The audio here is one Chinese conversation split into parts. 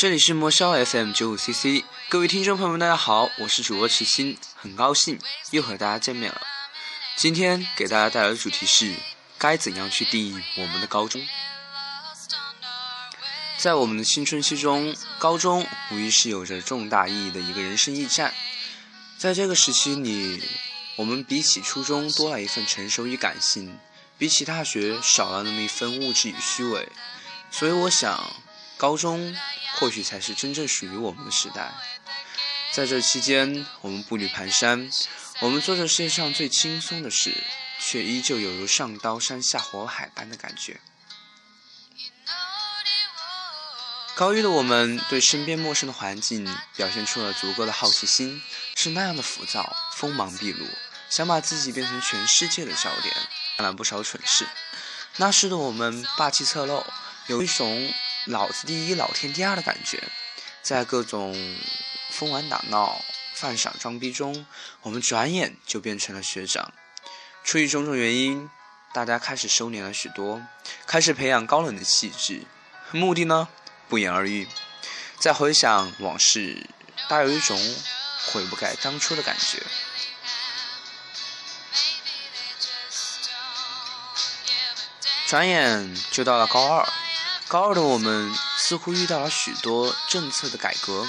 这里是魔消 FM 九五 CC，各位听众朋友们，大家好，我是主播池鑫，很高兴又和大家见面了。今天给大家带来的主题是该怎样去定义我们的高中？在我们的青春期中，高中无疑是有着重大意义的一个人生驿站。在这个时期里，我们比起初中多了一份成熟与感性，比起大学少了那么一分物质与虚伪。所以，我想，高中。或许才是真正属于我们的时代。在这期间，我们步履蹒跚，我们做着世界上最轻松的事，却依旧有如上刀山下火海般的感觉。高一的我们对身边陌生的环境表现出了足够的好奇心，是那样的浮躁、锋芒毕露，想把自己变成全世界的焦点，干了不少蠢事。那时的我们霸气侧漏，有一种。老子第一，老天第二的感觉，在各种疯玩打闹、犯傻装逼中，我们转眼就变成了学长。出于种种原因，大家开始收敛了许多，开始培养高冷的气质。目的呢，不言而喻。再回想往事，大有一种悔不该当初的感觉。转眼就到了高二。高二的我们似乎遇到了许多政策的改革，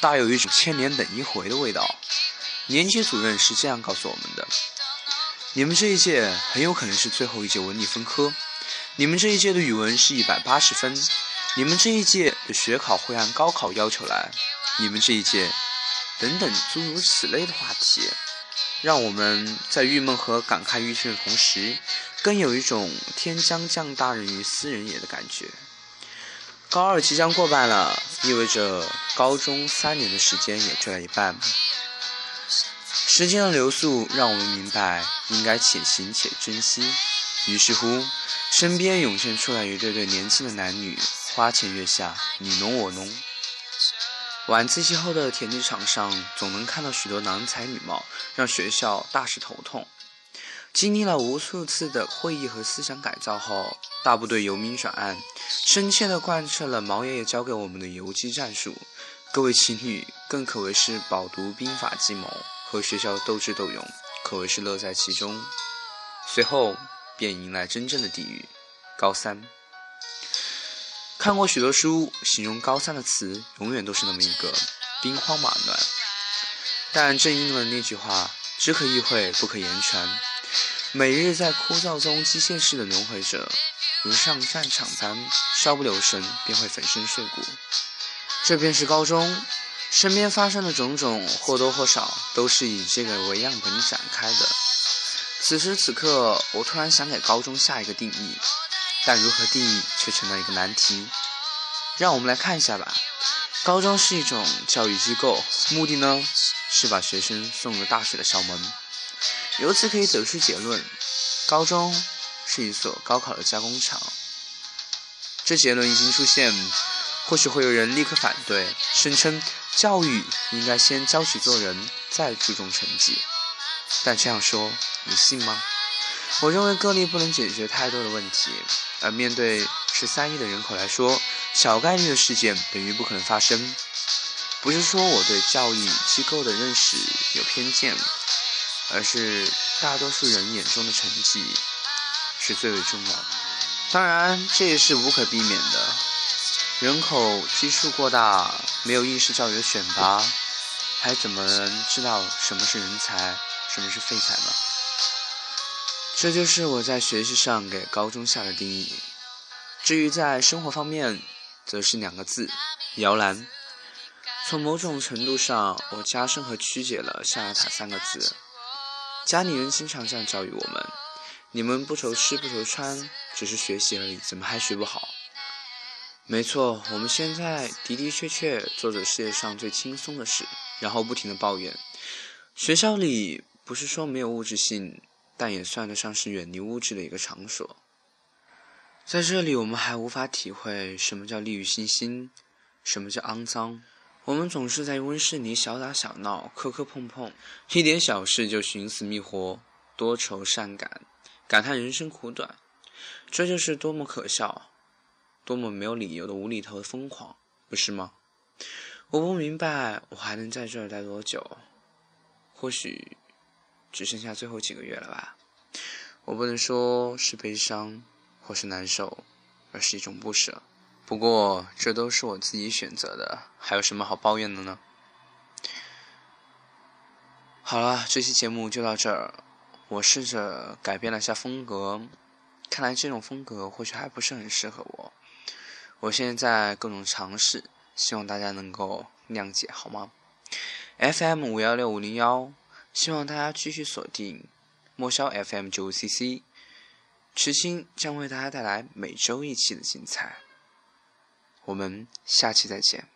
大有一种千年等一回的味道。年级主任是这样告诉我们的：你们这一届很有可能是最后一届文理分科，你们这一届的语文是一百八十分，你们这一届的学考会按高考要求来，你们这一届等等诸如此类的话题，让我们在郁闷和感慨欲生的同时，更有一种天将降大任于斯人也的感觉。高二即将过半了，意味着高中三年的时间也追了一半。时间的流速让我们明白，应该且行且珍惜。于是乎，身边涌现出来一对对年轻的男女，花前月下，你侬我侬。晚自习后的田径场上，总能看到许多郎才女貌，让学校大是头痛。经历了无数次的会议和思想改造后，大部队由明转暗，深切地贯彻了毛爷爷教给我们的游击战术。各位情侣更可谓是饱读兵法计谋，和学校斗智斗勇，可谓是乐在其中。随后便迎来真正的地狱——高三。看过许多书，形容高三的词永远都是那么一个兵荒马乱。但正应了那句话：“只可意会，不可言传。”每日在枯燥中机械式的轮回着，如上战场般，稍不留神便会粉身碎骨。这便是高中，身边发生的种种，或多或少都是以这个为样本展开的。此时此刻，我突然想给高中下一个定义，但如何定义却成了一个难题。让我们来看一下吧。高中是一种教育机构，目的呢是把学生送入大学的校门。由此可以得出结论：高中是一所高考的加工厂。这结论一经出现，或许会有人立刻反对，声称教育应该先教起做人，再注重成绩。但这样说，你信吗？我认为个例不能解决太多的问题，而面对十三亿的人口来说，小概率的事件等于不可能发生。不是说我对教育机构的认识有偏见。而是大多数人眼中的成绩是最为重要的，当然这也是无可避免的。人口基数过大，没有应试教育的选拔，还怎么能知道什么是人才，什么是废材呢？这就是我在学习上给高中下的定义。至于在生活方面，则是两个字：摇篮。从某种程度上，我加深和曲解了“象牙塔”三个字。家里人经常这样教育我们：“你们不愁吃不愁穿，只是学习而已，怎么还学不好？”没错，我们现在的的确确做着世界上最轻松的事，然后不停的抱怨。学校里不是说没有物质性，但也算得上是远离物质的一个场所。在这里，我们还无法体会什么叫利欲熏心，什么叫肮脏。我们总是在温室里小打小闹，磕磕碰碰，一点小事就寻死觅活，多愁善感，感叹人生苦短。这就是多么可笑，多么没有理由的无厘头的疯狂，不是吗？我不明白，我还能在这儿待多久？或许只剩下最后几个月了吧。我不能说是悲伤或是难受，而是一种不舍。不过，这都是我自己选择的，还有什么好抱怨的呢？好了，这期节目就到这儿。我试着改变了下风格，看来这种风格或许还不是很适合我。我现在在各种尝试，希望大家能够谅解，好吗？FM 五幺六五零幺，希望大家继续锁定莫萧 FM 九五 CC，池星将为大家带来每周一期的精彩。我们下期再见。